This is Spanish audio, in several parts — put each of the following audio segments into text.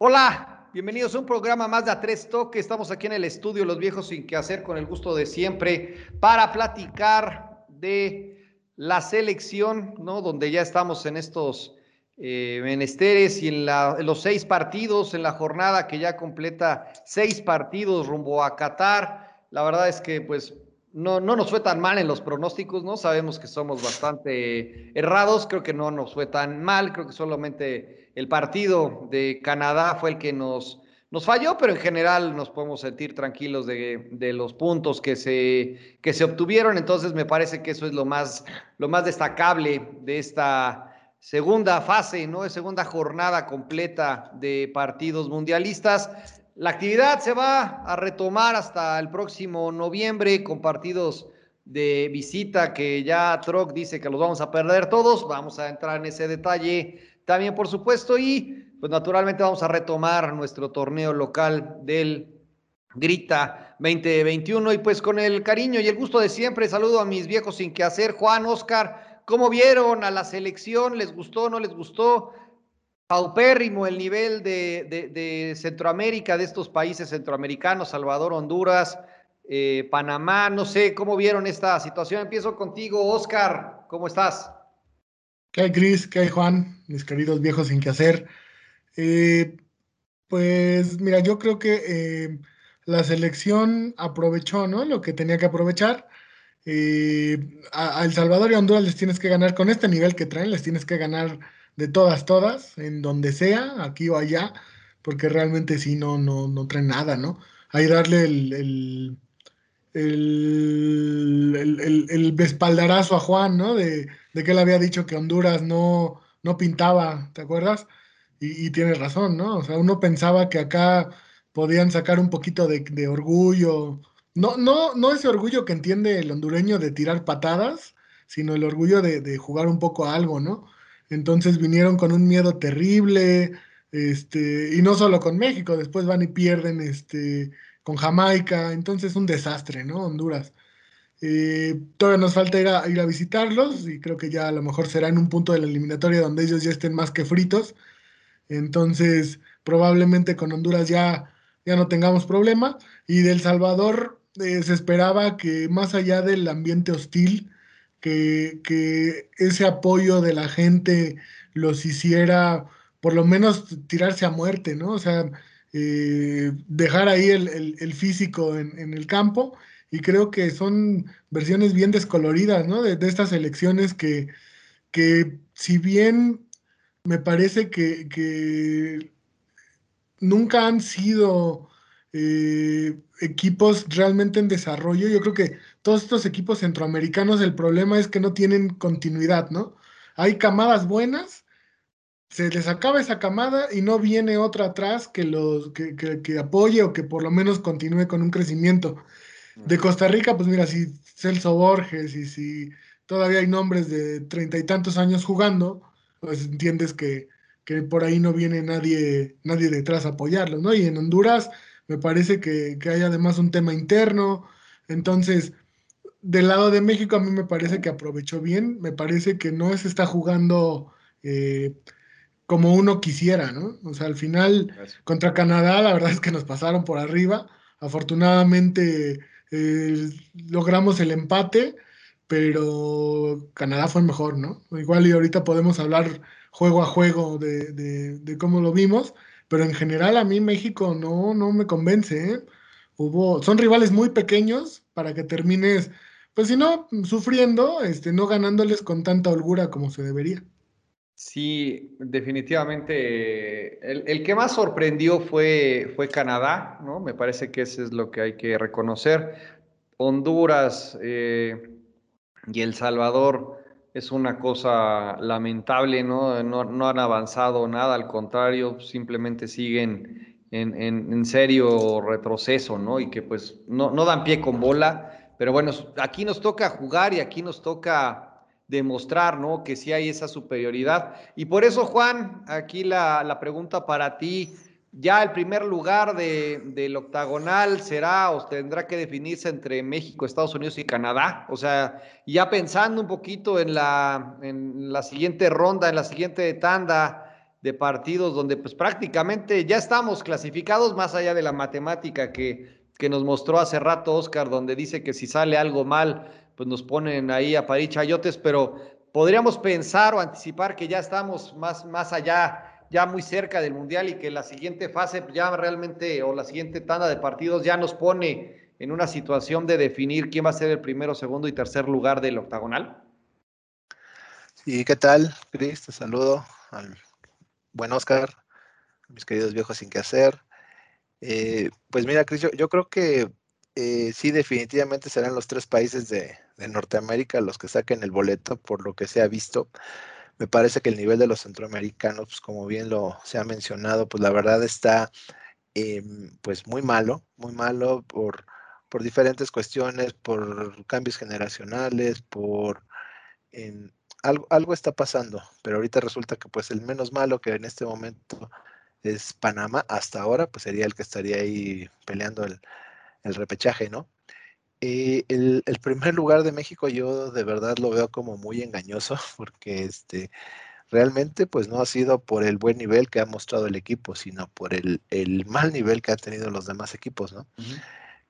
Hola, bienvenidos a un programa más de A Tres Toques. Estamos aquí en el estudio Los Viejos Sin Que Hacer con el gusto de siempre para platicar de la selección, ¿no? Donde ya estamos en estos eh, menesteres y en, los seis partidos, en la jornada que ya completa seis partidos rumbo a Qatar. La verdad es que pues no, no nos fue tan mal en los pronósticos, ¿no? Sabemos que somos bastante errados, creo que no nos fue tan mal, creo que solamente el partido de Canadá fue el que nos, nos falló, pero en general nos podemos sentir tranquilos de, los puntos que se, que se obtuvieron. Entonces me parece que eso es lo más, lo más destacable de esta segunda fase, ¿no? De segunda jornada completa de partidos mundialistas. La actividad se va a retomar hasta el próximo noviembre con partidos de visita que ya Troc dice que los vamos a perder todos. Vamos a entrar en ese detalle también, por supuesto, y pues naturalmente vamos a retomar nuestro torneo local del Grita 2021 y pues con el cariño y el gusto de siempre saludo a mis viejos sin que hacer, Juan, Oscar, ¿cómo vieron a la selección? ¿Les gustó, no les gustó? Paupérrimo el nivel de, Centroamérica, de estos países centroamericanos, Salvador, Honduras, eh, Panamá, no sé, ¿cómo vieron esta situación? Empiezo contigo, Oscar, ¿cómo estás? ¿Qué hay, Cris? ¿Qué hay, Juan? Mis queridos viejos sin qué hacer. Eh, pues mira, yo creo que eh, la selección aprovechó ¿no? lo que tenía que aprovechar. Eh, a, El Salvador y a Honduras les tienes que ganar con este nivel que traen, les tienes que ganar de todas, todas, en donde sea, aquí o allá, porque realmente sí no, no, no traen nada, ¿no? Ahí darle el, el, el, el espaldarazo a Juan, ¿no? De, de que él había dicho que Honduras no, no pintaba, ¿te acuerdas? Y, tiene razón, ¿no? O sea, uno pensaba que acá podían sacar un poquito de, orgullo, no, no, no ese orgullo que entiende el hondureño de tirar patadas, sino el orgullo de, jugar un poco a algo, ¿no? Entonces vinieron con un miedo terrible, este, y no solo con México, después van y pierden este, con Jamaica, entonces un desastre, ¿no? Honduras. Eh, todavía nos falta ir a, ir a visitarlos y creo que ya a lo mejor será en un punto de la eliminatoria donde ellos ya estén más que fritos. Entonces, probablemente con Honduras ya, ya no tengamos problema. Y del Salvador eh, se esperaba que más allá del ambiente hostil, que, ese apoyo de la gente los hiciera por lo menos tirarse a muerte, ¿no? O sea, eh, dejar ahí el, físico en, en el campo y creo que son versiones bien descoloridas, ¿no? De, estas elecciones que, que si bien me parece que, nunca han sido eh, equipos realmente en desarrollo, yo creo que todos estos equipos centroamericanos, el problema es que no tienen continuidad, ¿no? Hay camadas buenas, se les acaba esa camada y no viene otra atrás que los que, que apoye o que por lo menos continúe con un crecimiento. De Costa Rica, pues mira, si Celso Borges y si todavía hay nombres de treinta y tantos años jugando, pues entiendes que, por ahí no viene nadie, nadie detrás a apoyarlos, ¿no? Y en Honduras me parece que, hay además un tema interno. Entonces, del lado de México a mí me parece que aprovechó bien, me parece que no se está jugando eh, como uno quisiera, ¿no? O sea, al final contra Canadá la verdad es que nos pasaron por arriba. Afortunadamente eh, logramos el empate, pero Canadá fue mejor, ¿no? Igual y ahorita podemos hablar juego a juego de, cómo lo vimos, pero en general a mí México no, no me convence. ¿eh? Hubo, son rivales muy pequeños para que termines, pues si no, sufriendo, este, no ganándoles con tanta holgura como se debería. Sí, definitivamente. El, que más sorprendió fue, fue Canadá, ¿no? Me parece que eso es lo que hay que reconocer. Honduras eh, y El Salvador es una cosa lamentable, ¿no? ¿no? han avanzado nada, al contrario, simplemente siguen en, en, serio retroceso, ¿no? Y que pues no, no dan pie con bola. Pero bueno, aquí nos toca jugar y aquí nos toca demostrar, ¿no? Que sí hay esa superioridad. Y por eso, Juan, aquí la, pregunta para ti, ya el primer lugar del octagonal será o tendrá que definirse entre México, Estados Unidos y Canadá. O sea, ya pensando un poquito en la, en la siguiente ronda, en la siguiente tanda de partidos donde pues prácticamente ya estamos clasificados más allá de la matemática que, que nos mostró hace rato Oscar, donde dice que si sale algo mal, pues nos ponen ahí a parir chayotes, pero podríamos pensar o anticipar que ya estamos más, más allá ya muy cerca del Mundial y que la siguiente fase ya realmente o la siguiente tanda de partidos ya nos pone en una situación de definir quién va a ser el primero, segundo y tercer lugar del octagonal? Sí, ¿qué tal, Cris? Te saludo al buen Oscar, mis queridos viejos sin qué hacer. Eh, pues mira, Cris, yo, creo que eh, sí, definitivamente serán los tres países de Norteamérica los que saquen el boleto, por lo que se ha visto. Me parece que el nivel de los centroamericanos, pues como bien lo se ha mencionado, pues la verdad está em, pues muy malo, muy malo por, por diferentes cuestiones, por cambios generacionales, por algo, algo está pasando, pero ahorita resulta que pues el menos malo que en este momento es Panamá, hasta ahora pues sería el que estaría ahí peleando el, el repechaje, ¿no? Eh, el, primer lugar de México yo de verdad lo veo como muy engañoso porque este, realmente pues no ha sido por el buen nivel que ha mostrado el equipo, sino por el, mal nivel que han tenido los demás equipos, ¿no?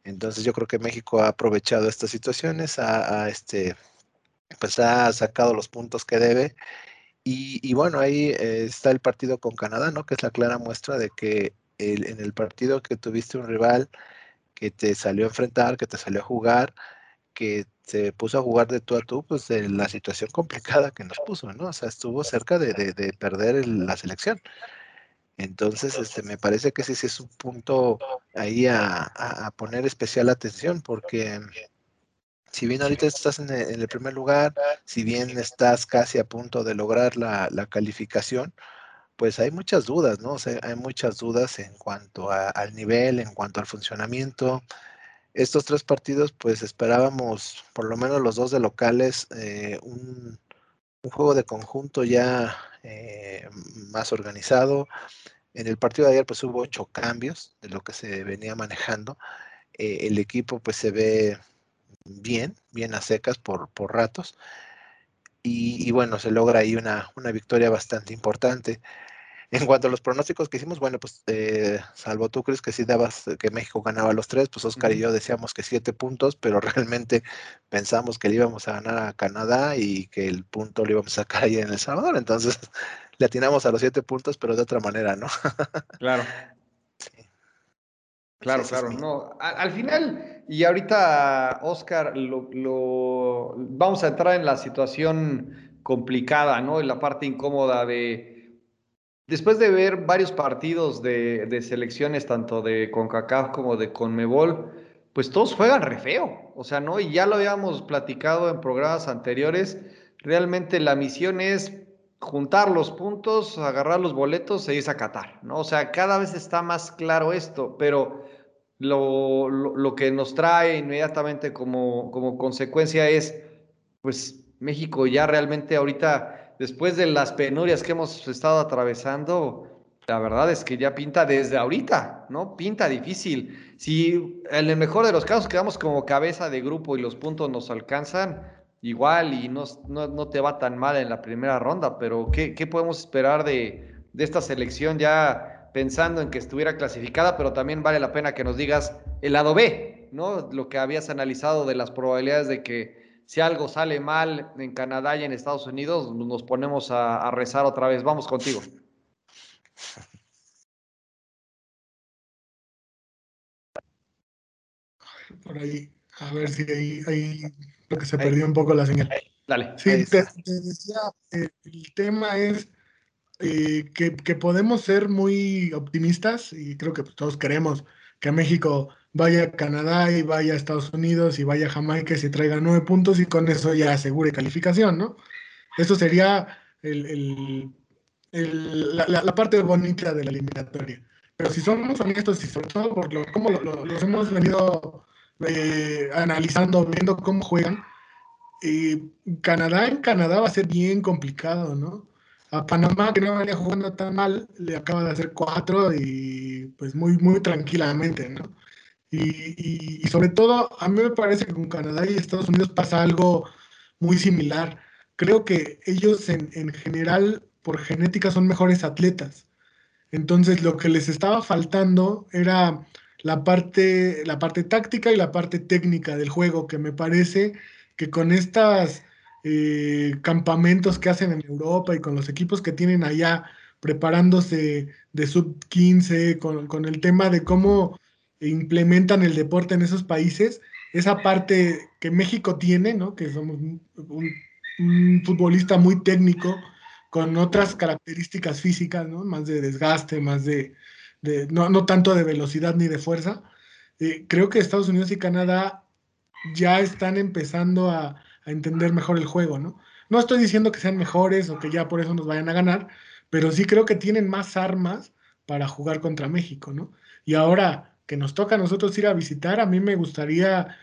Entonces yo creo que México ha aprovechado estas situaciones, ha, este, pues ha sacado los puntos que debe y, bueno, ahí eh, está el partido con Canadá, ¿no? Que es la clara muestra de que en el partido que tuviste un rival que te salió a enfrentar, que te salió a jugar, que se puso a jugar de tú a tú, pues de la situación complicada que nos puso, ¿no? O sea, estuvo cerca de, de, perder la selección. Entonces, este, me parece que ese sí es un punto ahí a, a, poner especial atención, porque si bien ahorita estás en el, primer lugar, si bien estás casi a punto de lograr la, la calificación, pues hay muchas dudas, ¿no? O sea, hay muchas dudas en cuanto al nivel, en cuanto al funcionamiento. Estos tres partidos, pues esperábamos, por lo menos los dos de locales, eh, un, juego de conjunto ya eh, más organizado. En el partido de ayer, pues hubo ocho cambios de lo que se venía manejando. Eh, el equipo, pues se ve bien, bien a secas por, por ratos. Y, bueno, se logra ahí una, una victoria bastante importante. En cuanto a los pronósticos que hicimos, bueno, pues eh, salvo tú crees que sí dabas que México ganaba los tres, pues Oscar y yo decíamos que siete puntos, pero realmente pensamos que le íbamos a ganar a Canadá y que el punto lo íbamos a sacar ahí en El Salvador. Entonces le atinamos a los siete puntos, pero de otra manera, ¿no? claro. Claro, claro, no. Al, final, y ahorita, Oscar, lo, vamos a entrar en la situación complicada, ¿no? En la parte incómoda de Después de ver varios partidos de, selecciones, tanto de CONCACAF como de CONMEBOL, pues todos juegan re feo. O sea, ¿no? Y ya lo habíamos platicado en programas anteriores. Realmente la misión es juntar los puntos, agarrar los boletos e irse a Qatar, ¿no? O sea, cada vez está más claro esto, pero lo, lo, que nos trae inmediatamente como, como consecuencia es, pues México ya realmente ahorita después de las penurias que hemos estado atravesando, la verdad es que ya pinta desde ahorita, ¿no? Pinta difícil. Si en el mejor de los casos quedamos como cabeza de grupo y los puntos nos alcanzan, igual y no, no, te va tan mal en la primera ronda, pero ¿qué, podemos esperar de, de esta selección ya pensando en que estuviera clasificada? Pero también vale la pena que nos digas el lado B, ¿no? Lo que habías analizado de las probabilidades de que si algo sale mal en Canadá y en Estados Unidos, nos ponemos a, rezar otra vez. Vamos contigo. Por ahí, a ver si ahí, lo que se perdió un poco la señal. Dale. Sí, te, decía, eh, el tema es eh, que, que, podemos ser muy optimistas y creo que todos queremos que México vaya a Canadá y vaya a Estados Unidos y vaya a Jamaica y se traiga nueve puntos y con eso ya asegure calificación, ¿no? Eso sería el, la, parte bonita de la eliminatoria. Pero si somos honestos y sobre todo por lo, como los hemos venido eh, analizando, viendo cómo juegan, eh, Canadá en Canadá va a ser bien complicado, ¿no? A Panamá, que no venía jugando tan mal, le acaba de hacer cuatro y pues muy, muy tranquilamente, ¿no? Y, sobre todo, a mí me parece que con Canadá y Estados Unidos pasa algo muy similar. Creo que ellos en, en general, por genética, son mejores atletas. Entonces, lo que les estaba faltando era la parte, la parte táctica y la parte técnica del juego, que me parece que con estos eh, campamentos que hacen en Europa y con los equipos que tienen allá preparándose de sub 15, con, el tema de cómo implementan el deporte en esos países, esa parte que México tiene, ¿no? que somos un, futbolista muy técnico, con otras características físicas, ¿no? más de desgaste, más de, no, tanto de velocidad ni de fuerza. Eh, creo que Estados Unidos y Canadá ya están empezando a, entender mejor el juego, ¿no? No estoy diciendo que sean mejores o que ya por eso nos vayan a ganar, pero sí creo que tienen más armas para jugar contra México, ¿no? Y ahora que nos toca a nosotros ir a visitar, a mí me gustaría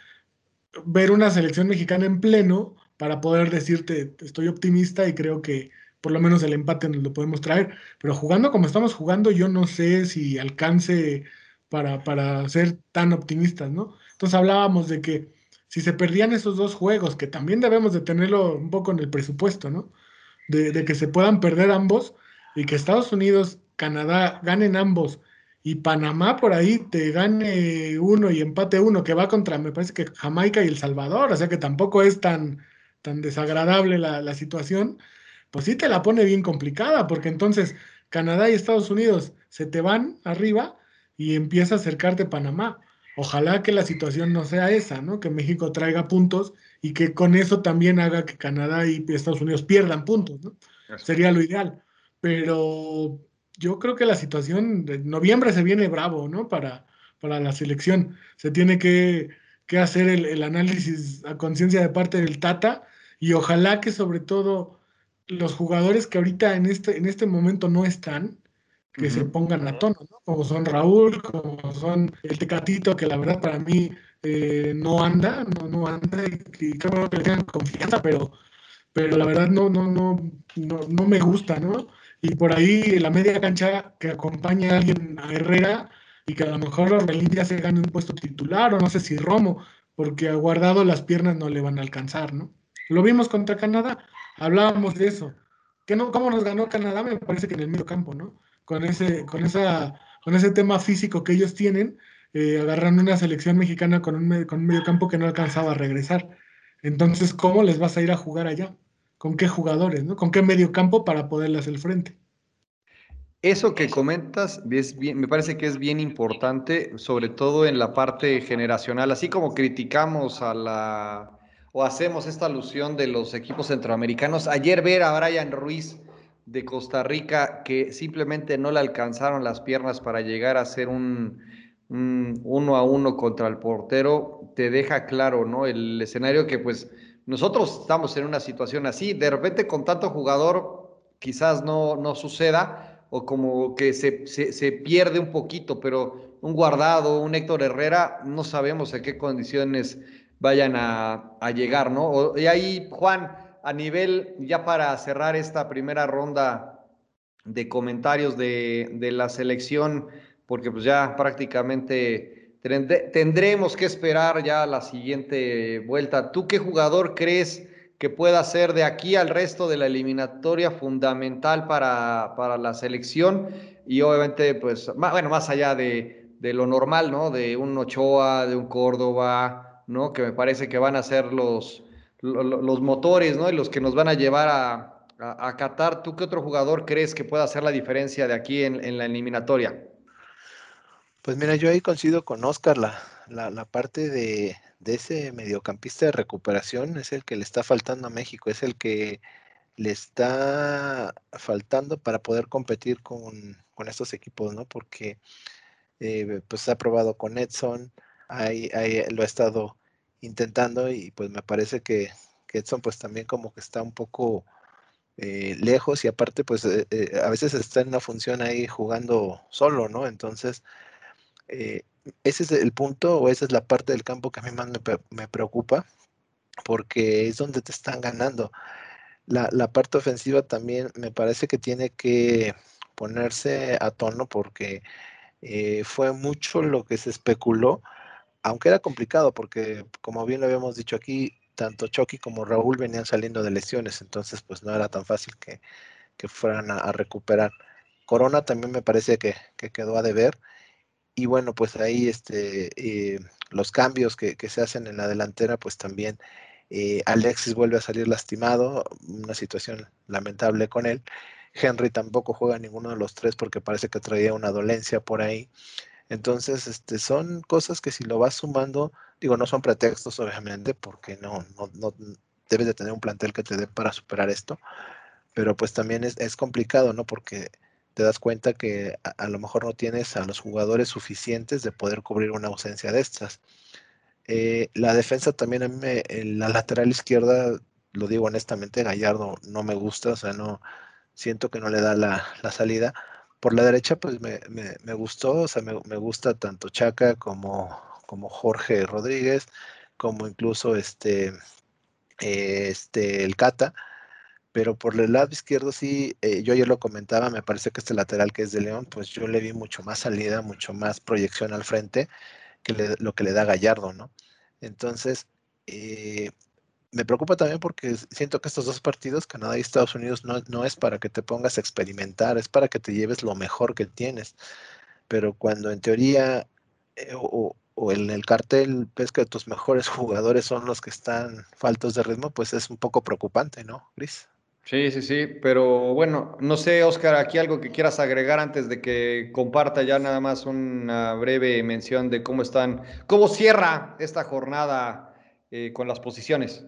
ver una selección mexicana en pleno para poder decirte, estoy optimista y creo que por lo menos el empate nos lo podemos traer, pero jugando como estamos jugando, yo no sé si alcance para, para ser tan optimistas, ¿no? Entonces hablábamos de que si se perdían esos dos juegos, que también debemos de tenerlo un poco en el presupuesto, ¿no? De, que se puedan perder ambos y que Estados Unidos, Canadá ganen ambos y Panamá por ahí te gane uno y empate uno, que va contra, me parece que Jamaica y El Salvador, o sea que tampoco es tan, tan desagradable la situación pues sí te la pone bien complicada, porque entonces Canadá y Estados Unidos se te van arriba y empieza a acercarte Panamá. Ojalá que la situación no sea esa, ¿no? Que México traiga puntos y que con eso también haga que Canadá y Estados Unidos pierdan puntos, ¿no? Sería lo ideal. Pero yo creo que la situación de noviembre se viene bravo, ¿no? Para, para la selección. Se tiene que, hacer el, el análisis a conciencia de parte del Tata y ojalá que sobre todo los jugadores que ahorita en este, en este momento no están, que se pongan a tono, ¿no? Como son Raúl, como son el Tecatito, que la verdad para mí eh, no anda, no, no anda, y, creo que le tengan confianza, pero, pero la verdad no, no, no, no, me gusta, ¿no? Y por ahí la media cancha que acompaña a alguien a Herrera y que a lo mejor Orbelín ya se gane un puesto titular, o no sé si Romo, porque a guardado las piernas no le van a alcanzar, ¿no? Lo vimos contra Canadá, hablábamos de eso. que no, ¿Cómo nos ganó Canadá? Me parece que en el medio campo, ¿no? Con ese, con esa, con ese tema físico que ellos tienen, eh, agarrando una selección mexicana con un, con un medio campo que no alcanzaba a regresar. Entonces, ¿cómo les vas a ir a jugar allá? ¿Con qué jugadores, ¿no? ¿Con qué medio campo para poderles el frente? Eso que comentas es me parece que es bien importante, sobre todo en la parte generacional, así como criticamos a la o hacemos esta alusión de los equipos centroamericanos. Ayer ver a Brian Ruiz de Costa Rica que simplemente no le alcanzaron las piernas para llegar a ser un, uno a uno contra el portero, te deja claro, ¿no? El escenario que pues nosotros estamos en una situación así, de repente con tanto jugador quizás no, no suceda o como que se, se, se pierde un poquito, pero un guardado, un Héctor Herrera, no sabemos en qué condiciones vayan a, llegar, ¿no? Y ahí, Juan, a nivel, ya para cerrar esta primera ronda de comentarios de, de la selección, porque pues ya prácticamente tendremos que esperar ya la siguiente vuelta. ¿Tú qué jugador crees que pueda ser de aquí al resto de la eliminatoria fundamental para, para la selección? Y obviamente, pues, bueno, más allá de, de lo normal, ¿no? De un Ochoa, de un Córdoba, ¿no? Que me parece que van a ser los, los, motores, ¿no? Y los que nos van a llevar a, a, Qatar. ¿Tú qué otro jugador crees que pueda hacer la diferencia de aquí en, la eliminatoria? Pues mira, yo ahí coincido con Oscar, la, la, parte de, ese mediocampista de recuperación es el que le está faltando a México, es el que le está faltando para poder competir con, estos equipos, ¿no? Porque eh, pues ha probado con Edson, ahí, lo ha estado intentando y pues me parece que, Edson pues también como que está un poco eh, lejos y aparte pues eh, eh, a veces está en una función ahí jugando solo, ¿no? Entonces, ese es el punto o esa es la parte del campo que a mí más me, preocupa porque es donde te están ganando. La, la, parte ofensiva también me parece que tiene que ponerse a tono porque eh, fue mucho lo que se especuló, aunque era complicado porque, como bien lo habíamos dicho aquí, tanto Chucky como Raúl venían saliendo de lesiones, entonces pues no era tan fácil que, fueran a, recuperar. Corona también me parece que, quedó a deber. Y bueno, pues ahí este, eh, los cambios que, se hacen en la delantera, pues también eh, Alexis vuelve a salir lastimado, una situación lamentable con él. Henry tampoco juega ninguno de los tres porque parece que traía una dolencia por ahí. Entonces, este, son cosas que si lo vas sumando, digo, no son pretextos, obviamente, porque no, no, no debes de tener un plantel que te dé para superar esto, pero pues también es, complicado, ¿no? Porque te das cuenta que a, lo mejor no tienes a los jugadores suficientes de poder cubrir una ausencia de estas. Eh, la defensa también a mí, la lateral izquierda, lo digo honestamente, Gallardo no me gusta, o sea, no siento que no le da la, la salida por la derecha, pues me, gustó, o sea, me, gusta tanto Chaca como, como Jorge Rodríguez, como incluso este, este, el Cata. Pero por el lado izquierdo sí, eh, yo ya lo comentaba, me parece que este lateral que es de León, pues yo le vi mucho más salida, mucho más proyección al frente que lo que le da Gallardo, ¿no? Entonces, eh, me preocupa también porque siento que estos dos partidos, Canadá y Estados Unidos, no, es para que te pongas a experimentar, es para que te lleves lo mejor que tienes. Pero cuando en teoría eh, o, en el cartel ves que tus mejores jugadores son los que están faltos de ritmo, pues es un poco preocupante, ¿no, Gris? Sí, sí, sí, pero bueno, no sé, Oscar, aquí algo que quieras agregar antes de que comparta ya nada más una breve mención de cómo están, cómo cierra esta jornada eh, con las posiciones.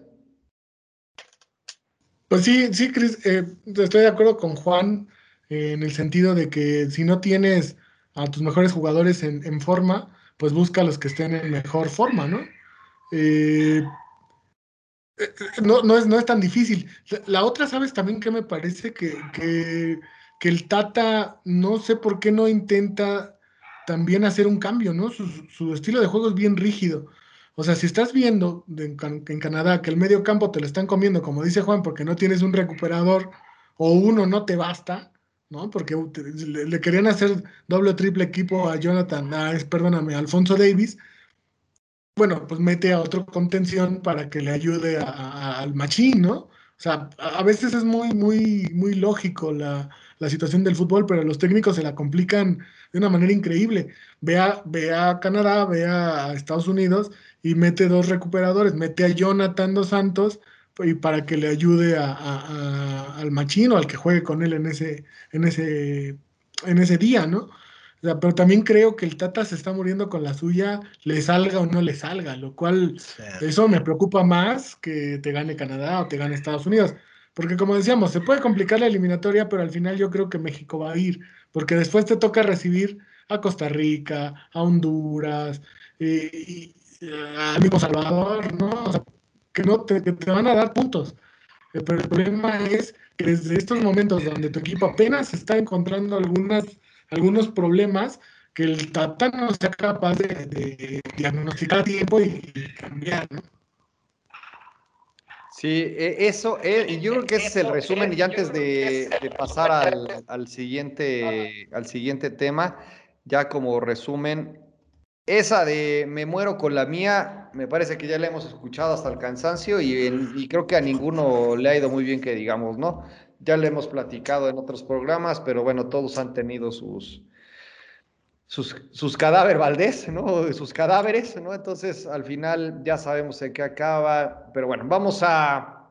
Pues sí, sí, Cris, eh, estoy de acuerdo con Juan eh, en el sentido de que si no tienes a tus mejores jugadores en, forma, pues busca a los que estén en mejor forma, ¿no? No, no, es, no es tan difícil. La, otra, ¿sabes también que me parece? Que, que, el Tata, no sé por qué no intenta también hacer un cambio, ¿no? Su estilo de juego es bien rígido. O sea, si estás viendo en, Canadá que el medio campo te lo están comiendo, como dice Juan, porque no tienes un recuperador o uno no te basta, ¿no? Porque le, querían hacer doble o triple equipo a Jonathan, perdóname, a Alfonso Davis. Bueno, pues mete a otro contención para que le ayude al machín, ¿no? O sea, a veces es muy, muy, muy lógico la, situación del fútbol, pero los técnicos se la complican de una manera increíble. Ve a, ve a Canadá, ve a Estados Unidos y mete dos recuperadores, mete a Jonathan dos Santos y para que le ayude a, al machino, al que juegue con él en ese, en ese, en ese día, ¿no? pero también creo que el Tata se está muriendo con la suya, le salga o no le salga, lo cual eso me preocupa más que te gane Canadá o te gane Estados Unidos. Porque como decíamos, se puede complicar la eliminatoria, pero al final yo creo que México va a ir, porque después te toca recibir a Costa Rica, a Honduras, eh, y, al mismo Salvador, ¿no? O sea, que no te, te van a dar puntos. Eh, pero el problema es que desde estos momentos donde tu equipo apenas está encontrando algunas, algunos problemas, que el Tata no sea capaz de, diagnosticar a tiempo y, cambiar, ¿no? Sí, e, eso, eh, yo creo que ese es el resumen y antes de, pasar al, al, siguiente, al siguiente tema, ya como resumen, esa de me muero con la mía, me parece que ya la hemos escuchado hasta el cansancio y, creo que a ninguno le ha ido muy bien que digamos, ¿no? Ya le hemos platicado en otros programas, pero bueno, todos han tenido sus, sus, cadáveres, Valdés, ¿no? Sus cadáveres, ¿no? Entonces, al final ya sabemos en qué acaba, pero bueno, vamos a,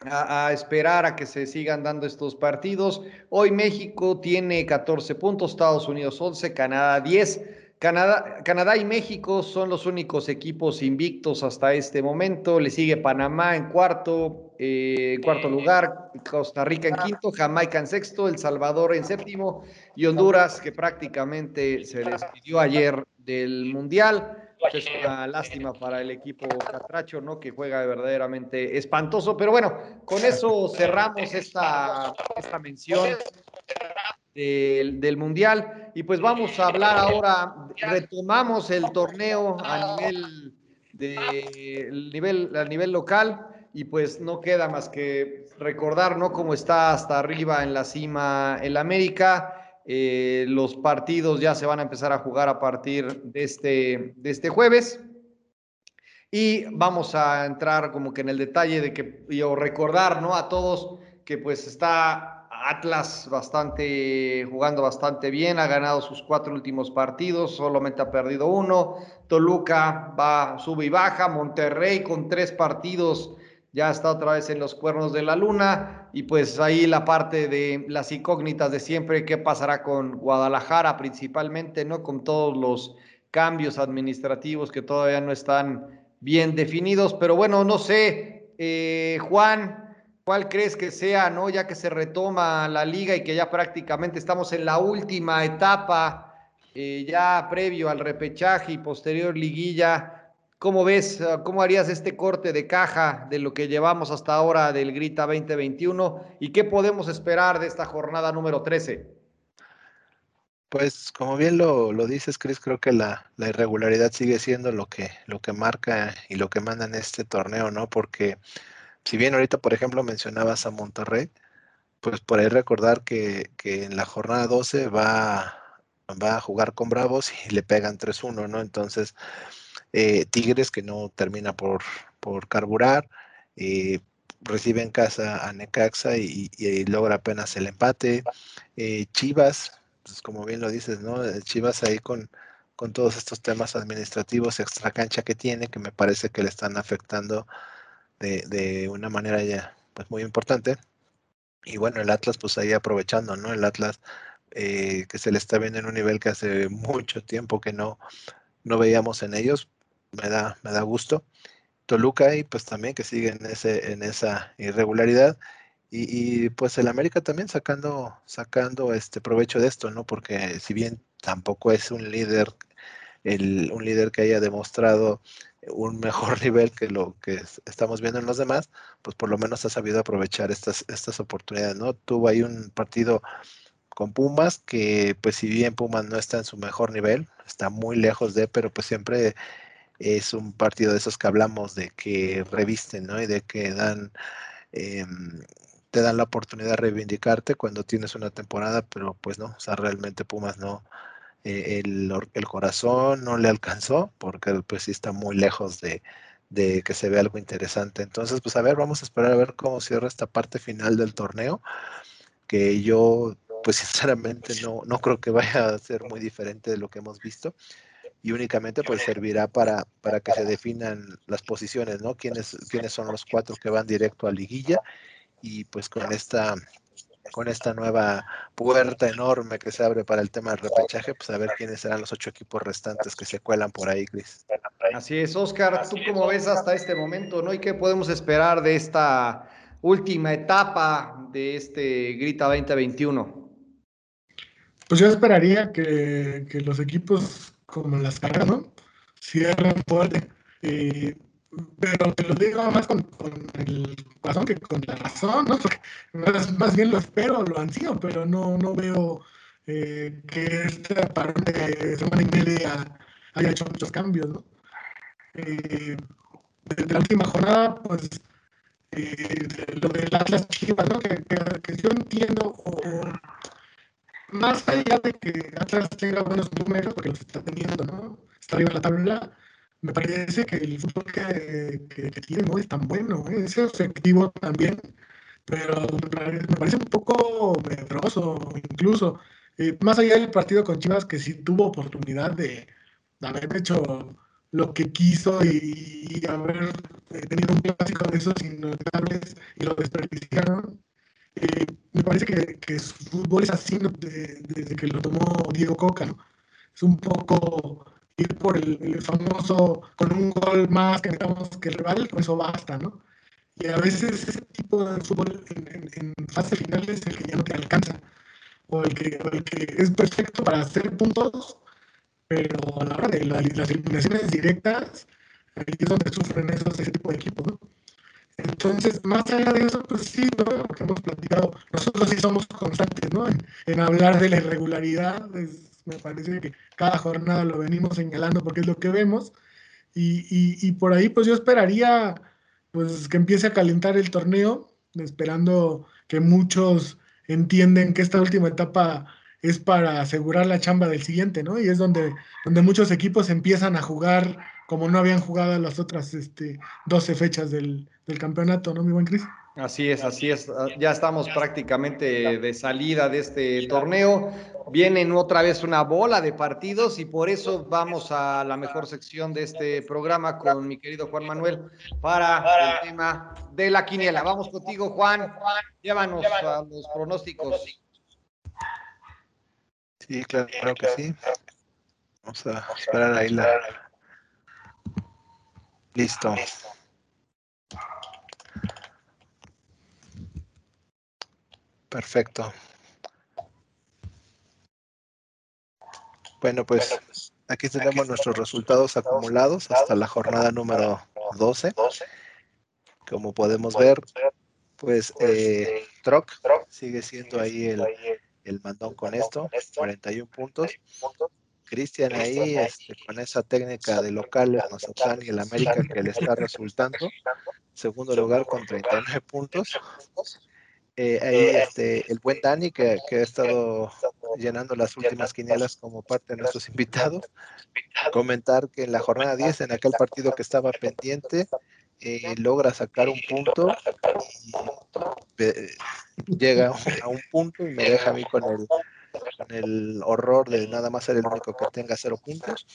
a, a, esperar a que se sigan dando estos partidos. Hoy México tiene 14 puntos, Estados Unidos 11, Canadá 10. Canadá, y México son los únicos equipos invictos hasta este momento. Le sigue Panamá en cuarto, eh, cuarto lugar, Costa Rica en quinto, Jamaica en sexto, El Salvador en séptimo y Honduras, que prácticamente se despidió ayer del Mundial. Es una lástima para el equipo Catracho, ¿no? Que juega verdaderamente espantoso. Pero bueno, con eso cerramos esta, esta mención del, Mundial. Y pues vamos a hablar ahora, retomamos el torneo a nivel, de, nivel, a nivel local y pues no queda más que recordar, ¿no? Cómo está hasta arriba en la cima el América Eh, los partidos ya se van a empezar a jugar a partir de este, de este jueves. Y vamos a entrar como que en el detalle de que, yo recordar, ¿no? A todos que pues está Atlas bastante, jugando bastante bien, ha ganado sus cuatro últimos partidos, solamente ha perdido uno. Toluca va, sube y baja. Monterrey con tres partidos ya está otra vez en los cuernos de la luna. Y pues ahí la parte de las incógnitas de siempre, qué pasará con Guadalajara principalmente, ¿no? Con todos los cambios administrativos que todavía no están bien definidos, pero bueno, no sé, eh, Juan, ¿cuál crees que sea, no? Ya que se retoma la liga y que ya prácticamente estamos en la última etapa, eh, ya previo al repechaje y posterior liguilla. ¿Cómo ves, cómo harías este corte de caja de lo que llevamos hasta ahora del Grita 2021 y qué podemos esperar de esta jornada número 13? Pues como bien lo, dices, Chris, creo que la, irregularidad sigue siendo lo que, lo que marca y lo que manda en este torneo, ¿no? Porque si bien ahorita, por ejemplo, mencionabas a Monterrey, pues por ahí recordar que, en la jornada 12 va, va a jugar con Bravos y le pegan 3-1, ¿no? Entonces, eh, Tigres que no termina por, por carburar, eh, recibe en casa a Necaxa y, logra apenas el empate. Eh, Chivas pues como bien lo dices, ¿no? Eh, Chivas ahí con, con todos estos temas administrativos extra cancha que tiene, que me parece que le están afectando de, una manera ya pues muy importante. Y bueno, el Atlas pues ahí aprovechando, ¿no? El Atlas eh, que se le está viendo en un nivel que hace mucho tiempo que no, no veíamos en ellos, me da, me da gusto. Toluca y pues también que sigue en, ese, en esa irregularidad y, pues el América también sacando, sacando este provecho de esto, ¿no? Porque si bien tampoco es un líder, el, un líder que haya demostrado un mejor nivel que lo que estamos viendo en los demás, pues por lo menos ha sabido aprovechar estas, estas oportunidades, ¿no? Tuvo ahí un partido con Pumas, que pues si bien Pumas no está en su mejor nivel, está muy lejos de, pero pues siempre es un partido de esos que hablamos de que revisten, ¿no? Y de que dan em, te dan la oportunidad de reivindicarte cuando tienes una temporada, pero pues no, o sea, realmente Pumas no, eh, el, el, corazón no le alcanzó, porque pues sí está muy lejos de, de, que se vea algo interesante. Entonces, pues a ver, vamos a esperar a ver cómo cierra esta parte final del torneo, que yo pues sinceramente no, no creo que vaya a ser muy diferente de lo que hemos visto y únicamente pues servirá para, para que se definan las posiciones, ¿no? ¿Quiénes, quiénes son los cuatro que van directo a liguilla y pues con esta con esta nueva puerta enorme que se abre para el tema del repechaje, pues a ver quiénes serán los ocho equipos restantes que se cuelan por ahí, Cris. Así es, Oscar, ¿tú cómo ves hasta este momento, no? ¿Y qué podemos esperar de esta última etapa de este Grita 2021? Pues yo esperaría que, los equipos como las caras, ¿no? Cierren fuerte. Eh, pero te lo digo más con, el corazón que con la razón, ¿no? Porque más, bien lo espero, lo ansío, pero no, no veo eh, que este parón de semana y media haya hecho muchos cambios, ¿no? Eh, desde la última jornada, pues, eh, lo del Atlas Chivas, ¿no? Que, yo entiendo, más allá de que Atlas tenga buenos números, porque los está teniendo, ¿no? Está arriba de la tabla, me parece que el fútbol que, que, tiene no es tan bueno, ¿eh? es efectivo también, pero me parece un poco medroso incluso. Eh, más allá del partido con Chivas, que sí tuvo oportunidad de, haber hecho lo que quiso y, haber eh, tenido un clásico de esos innotables y lo desperdiciaron. me parece que, que, su fútbol es así desde que lo tomó Diego Coca. ¿no? Es un poco ir por el, famoso con un gol más que necesitamos que el rival, con eso basta, ¿no? Y a veces ese tipo de fútbol en, en, fase final es el que ya no te alcanza, o el que, el que es perfecto para hacer puntos, pero a la hora de las eliminaciones directas, ahí es donde sufren esos, ese tipo de equipos, ¿no? Entonces, más allá de eso, pues sí, ¿no? Lo que hemos platicado, nosotros sí somos constantes, ¿no? En, en hablar de la irregularidad, es, me parece que cada jornada lo venimos señalando porque es lo que vemos. Y, por ahí, pues yo esperaría pues que empiece a calentar el torneo, esperando que muchos entienden que esta última etapa es para asegurar la chamba del siguiente, ¿no? Y es donde, donde muchos equipos empiezan a jugar como no habían jugado las otras este, 12 fechas del, del campeonato, ¿no, mi buen Cris? Así es, así es. Ya estamos prácticamente de salida de este torneo. Vienen otra vez una bola de partidos y por eso vamos a la mejor sección de este programa con mi querido Juan Manuel para el tema de la quiniela. Vamos contigo, Juan. Llévanos a los pronósticos. Sí, claro, que sí. Vamos a esperar ahí la. Listo. Perfecto. Bueno, pues aquí tenemos nuestros resultados acumulados hasta la jornada número 12. Como podemos ver, pues eh, Troc sigue siendo ahí el, el mandón con esto, 41 puntos. Cristian ahí este, con esa técnica de locales, Mazatlán y el América que le está resultando. Segundo lugar con 39 puntos. Eh, ahí este, el buen Dani que, ha estado llenando las últimas quinielas como parte de nuestros invitados. Comentar que en la jornada 10, en aquel partido que estaba pendiente, eh, logra sacar un punto y llega a un punto y me deja a mí con el, con el horror de nada más ser el único que tenga cero puntos.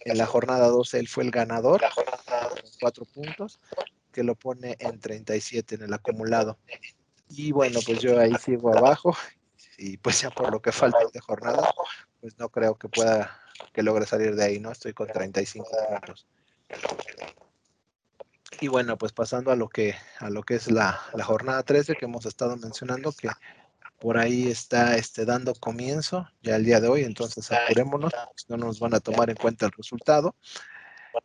En la jornada 12 él fue el ganador con cuatro puntos, que lo pone en 37 en el acumulado. Y bueno, pues yo ahí sigo abajo y pues ya por lo que falta de jornada, pues no creo que pueda, que logre salir de ahí, ¿no? Estoy con 35 puntos. Y bueno, pues pasando a lo que, a lo que es la, la jornada 13 que hemos estado mencionando, que por ahí está este, dando comienzo ya el día de hoy, entonces apurémonos, no nos van a tomar en cuenta el resultado.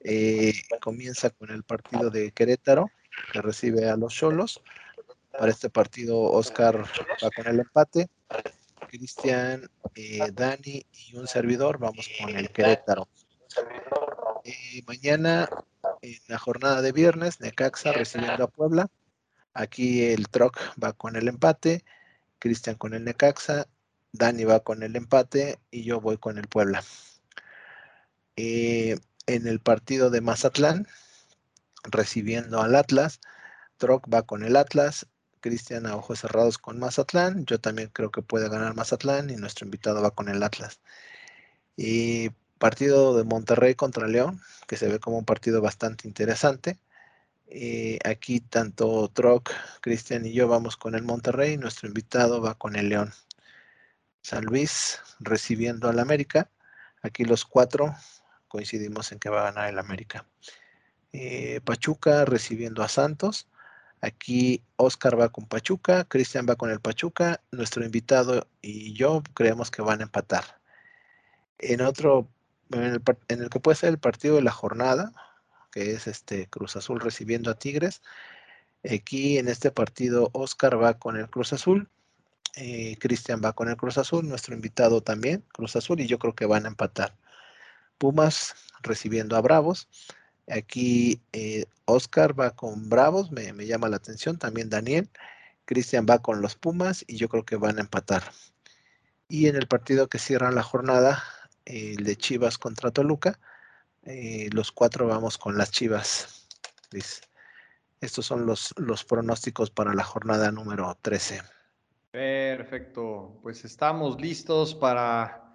Eh, comienza con el partido de Querétaro, que recibe a los Cholos. Para este partido, Oscar va con el empate. Cristian, eh, Dani y un servidor vamos con el Querétaro. Eh, mañana, en la jornada de viernes, Necaxa recibiendo a Puebla. Aquí el Troc va con el empate, Cristian con el Necaxa, Dani va con el empate y yo voy con el Puebla. Eh, en el partido de Mazatlán, recibiendo al Atlas, Troc va con el Atlas, Cristian a ojos cerrados con Mazatlán. Yo también creo que puede ganar Mazatlán y nuestro invitado va con el Atlas. Y partido de Monterrey contra León, que se ve como un partido bastante interesante. Eh, aquí tanto Troc, Cristian y yo vamos con el Monterrey, nuestro invitado va con el León. San Luis recibiendo al América. Aquí los cuatro coincidimos en que va a ganar el América. Eh, Pachuca recibiendo a Santos. Aquí Oscar va con Pachuca, Cristian va con el Pachuca, nuestro invitado y yo creemos que van a empatar. En otro, en el, que puede ser el partido de la jornada, que es este Cruz Azul recibiendo a Tigres. Aquí en este partido Oscar va con el Cruz Azul, eh, Cristian va con el Cruz Azul, nuestro invitado también, Cruz Azul, y yo creo que van a empatar. Pumas recibiendo a Bravos. Aquí eh, Oscar va con Bravos, me, llama la atención, también Daniel. Cristian va con los Pumas y yo creo que van a empatar. Y en el partido que cierra la jornada, el de Chivas contra Toluca, eh, los cuatro vamos con las Chivas. Estos son los, los pronósticos para la jornada número 13. Perfecto, pues estamos listos para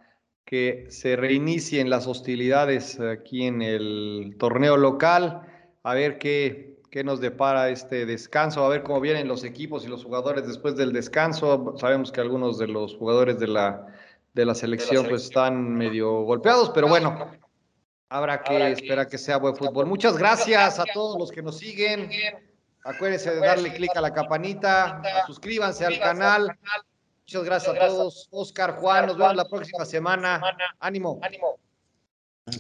que se reinicien las hostilidades aquí en el torneo local, a ver qué, qué nos depara este descanso, a ver cómo vienen los equipos y los jugadores después del descanso. Sabemos que algunos de los jugadores de la, de la selección pues están medio golpeados, pero bueno, habrá que esperar que sea buen fútbol. Muchas gracias a todos los que nos siguen. Acuérdense de darle clic a la campanita, suscríbanse al canal. Muchas gracias a todos. Oscar, Juan, nos vemos la próxima semana. Ánimo. Ánimo. Un